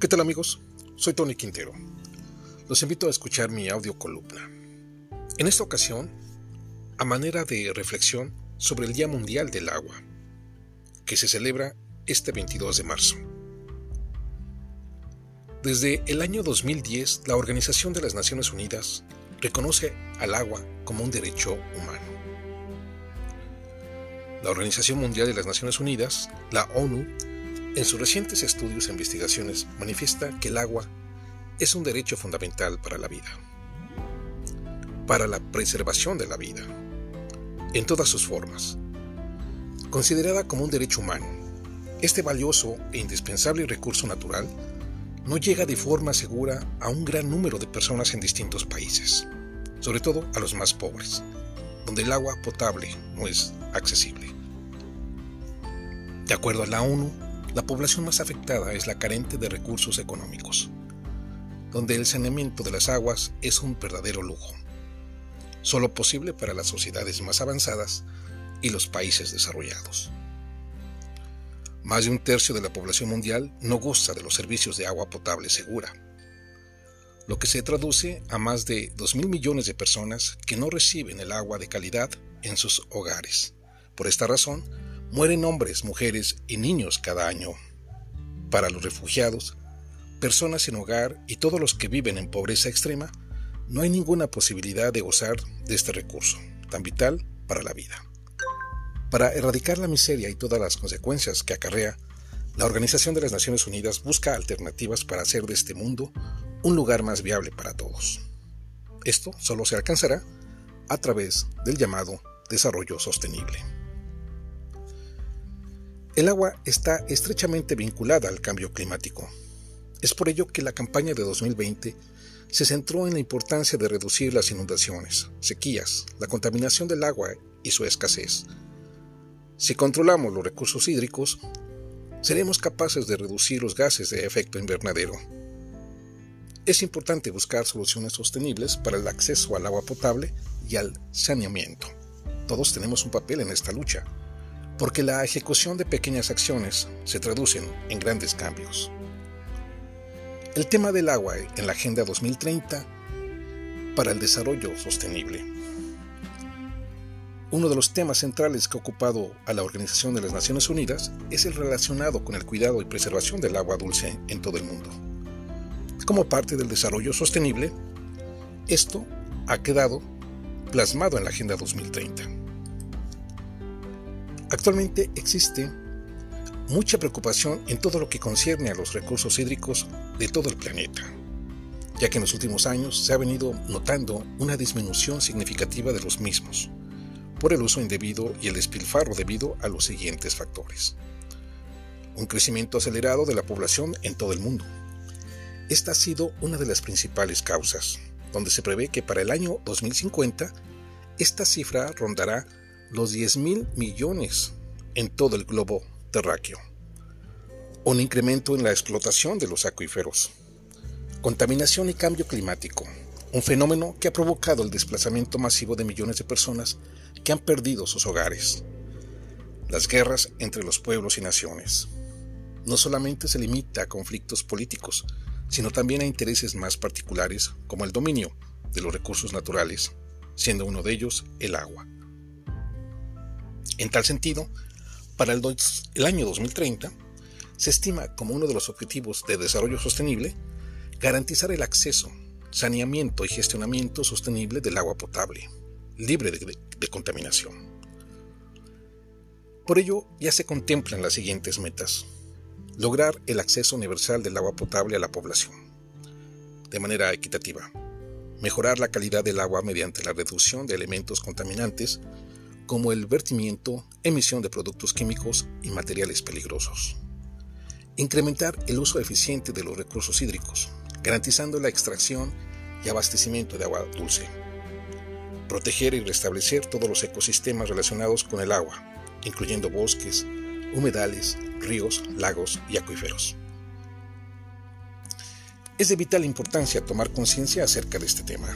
¿Qué tal amigos? Soy Tony Quintero. Los invito a escuchar mi audio columna. En esta ocasión, a manera de reflexión sobre el Día Mundial del Agua, que se celebra este 22 de marzo. Desde el año 2010, la Organización de las Naciones Unidas reconoce al agua como un derecho humano. La Organización Mundial de las Naciones Unidas, la ONU, en sus recientes estudios e investigaciones manifiesta que el agua es un derecho fundamental para la vida, para la preservación de la vida, en todas sus formas. Considerada como un derecho humano, este valioso e indispensable recurso natural no llega de forma segura a un gran número de personas en distintos países, sobre todo a los más pobres, donde el agua potable no es accesible. De acuerdo a la ONU, la población más afectada es la carente de recursos económicos, donde el saneamiento de las aguas es un verdadero lujo, solo posible para las sociedades más avanzadas y los países desarrollados. Más de un tercio de la población mundial no goza de los servicios de agua potable segura, lo que se traduce a más de 2.000 millones de personas que no reciben el agua de calidad en sus hogares. Por esta razón, Mueren hombres, mujeres y niños cada año. Para los refugiados, personas sin hogar y todos los que viven en pobreza extrema, no hay ninguna posibilidad de gozar de este recurso, tan vital para la vida. Para erradicar la miseria y todas las consecuencias que acarrea, la Organización de las Naciones Unidas busca alternativas para hacer de este mundo un lugar más viable para todos. Esto solo se alcanzará a través del llamado desarrollo sostenible. El agua está estrechamente vinculada al cambio climático. Es por ello que la campaña de 2020 se centró en la importancia de reducir las inundaciones, sequías, la contaminación del agua y su escasez. Si controlamos los recursos hídricos, seremos capaces de reducir los gases de efecto invernadero. Es importante buscar soluciones sostenibles para el acceso al agua potable y al saneamiento. Todos tenemos un papel en esta lucha porque la ejecución de pequeñas acciones se traducen en grandes cambios. El tema del agua en la Agenda 2030 para el Desarrollo Sostenible. Uno de los temas centrales que ha ocupado a la Organización de las Naciones Unidas es el relacionado con el cuidado y preservación del agua dulce en todo el mundo. Como parte del desarrollo sostenible, esto ha quedado plasmado en la Agenda 2030. Actualmente existe mucha preocupación en todo lo que concierne a los recursos hídricos de todo el planeta, ya que en los últimos años se ha venido notando una disminución significativa de los mismos, por el uso indebido y el despilfarro debido a los siguientes factores. Un crecimiento acelerado de la población en todo el mundo. Esta ha sido una de las principales causas, donde se prevé que para el año 2050 esta cifra rondará los 10 mil millones en todo el globo terráqueo. Un incremento en la explotación de los acuíferos. Contaminación y cambio climático. Un fenómeno que ha provocado el desplazamiento masivo de millones de personas que han perdido sus hogares. Las guerras entre los pueblos y naciones. No solamente se limita a conflictos políticos, sino también a intereses más particulares como el dominio de los recursos naturales, siendo uno de ellos el agua. En tal sentido, para el, año 2030, se estima como uno de los objetivos de desarrollo sostenible garantizar el acceso, saneamiento y gestionamiento sostenible del agua potable, libre de contaminación. Por ello, ya se contemplan las siguientes metas. Lograr el acceso universal del agua potable a la población, de manera equitativa. Mejorar la calidad del agua mediante la reducción de elementos contaminantes como el vertimiento, emisión de productos químicos y materiales peligrosos. Incrementar el uso eficiente de los recursos hídricos, garantizando la extracción y abastecimiento de agua dulce. Proteger y restablecer todos los ecosistemas relacionados con el agua, incluyendo bosques, humedales, ríos, lagos y acuíferos. Es de vital importancia tomar conciencia acerca de este tema,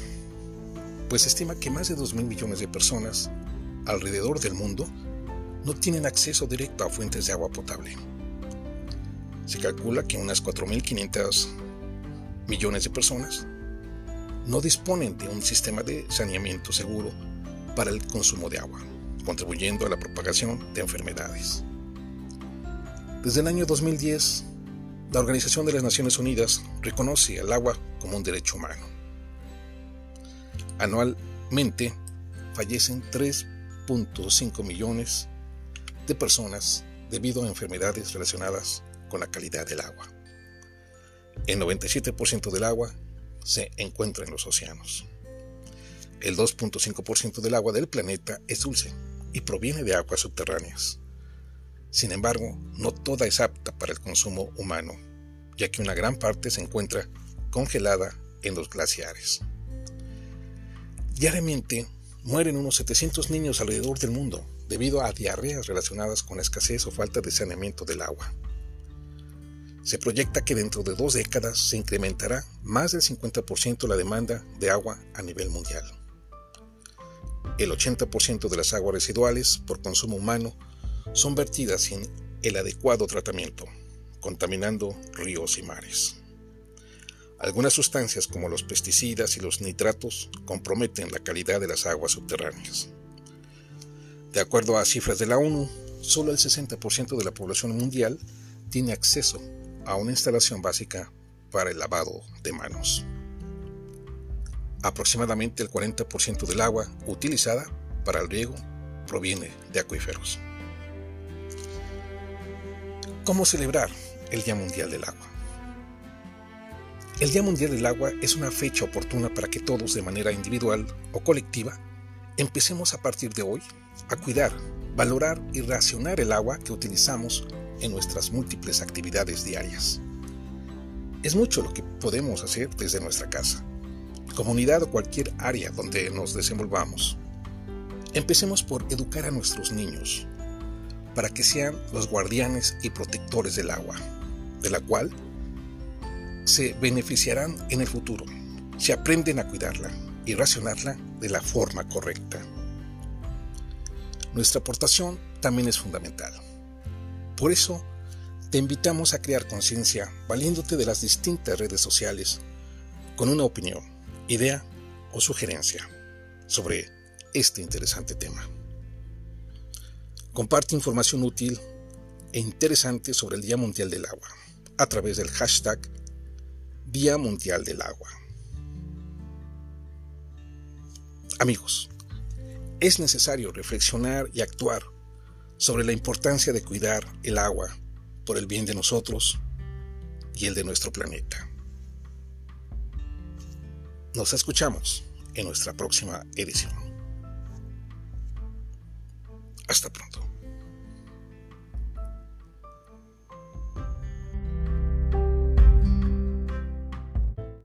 pues se estima que más de 2.000 millones de personas alrededor del mundo no tienen acceso directo a fuentes de agua potable. se calcula que unas 4.500 millones de personas no disponen de un sistema de saneamiento seguro para el consumo de agua, contribuyendo a la propagación de enfermedades. Desde el año 2010, la Organización de las Naciones Unidas reconoce el agua como un derecho humano. Anualmente fallecen 3.5 millones de personas debido a enfermedades relacionadas con la calidad del agua. El 97% del agua se encuentra en los océanos. El 2.5% del agua del planeta es dulce y proviene de aguas subterráneas. Sin embargo, no toda es apta para el consumo humano, ya que una gran parte se encuentra congelada en los glaciares. Diariamente mueren unos 700 niños alrededor del mundo debido a diarreas relacionadas con la escasez o falta de saneamiento del agua. Se proyecta que dentro de dos décadas se incrementará más del 50% la demanda de agua a nivel mundial. El 80% de las aguas residuales por consumo humano son vertidas sin el adecuado tratamiento, contaminando ríos y mares. Algunas sustancias como los pesticidas y los nitratos comprometen la calidad de las aguas subterráneas. De acuerdo a cifras de la ONU, solo el 60% de la población mundial tiene acceso a una instalación básica para el lavado de manos. Aproximadamente el 40% del agua utilizada para el riego proviene de acuíferos. ¿Cómo celebrar el Día Mundial del Agua? El Día Mundial del Agua es una fecha oportuna para que todos de manera individual o colectiva empecemos a partir de hoy a cuidar, valorar y racionar el agua que utilizamos en nuestras múltiples actividades diarias. Es mucho lo que podemos hacer desde nuestra casa, comunidad o cualquier área donde nos desenvolvamos. Empecemos por educar a nuestros niños para que sean los guardianes y protectores del agua, de la cual se beneficiarán en el futuro si aprenden a cuidarla y racionarla de la forma correcta. Nuestra aportación también es fundamental. Por eso, te invitamos a crear conciencia valiéndote de las distintas redes sociales con una opinión, idea o sugerencia sobre este interesante tema. Comparte información útil e interesante sobre el Día Mundial del Agua a través del hashtag Día Mundial del Agua. Amigos, es necesario reflexionar y actuar sobre la importancia de cuidar el agua por el bien de nosotros y el de nuestro planeta. Nos escuchamos en nuestra próxima edición. Hasta pronto.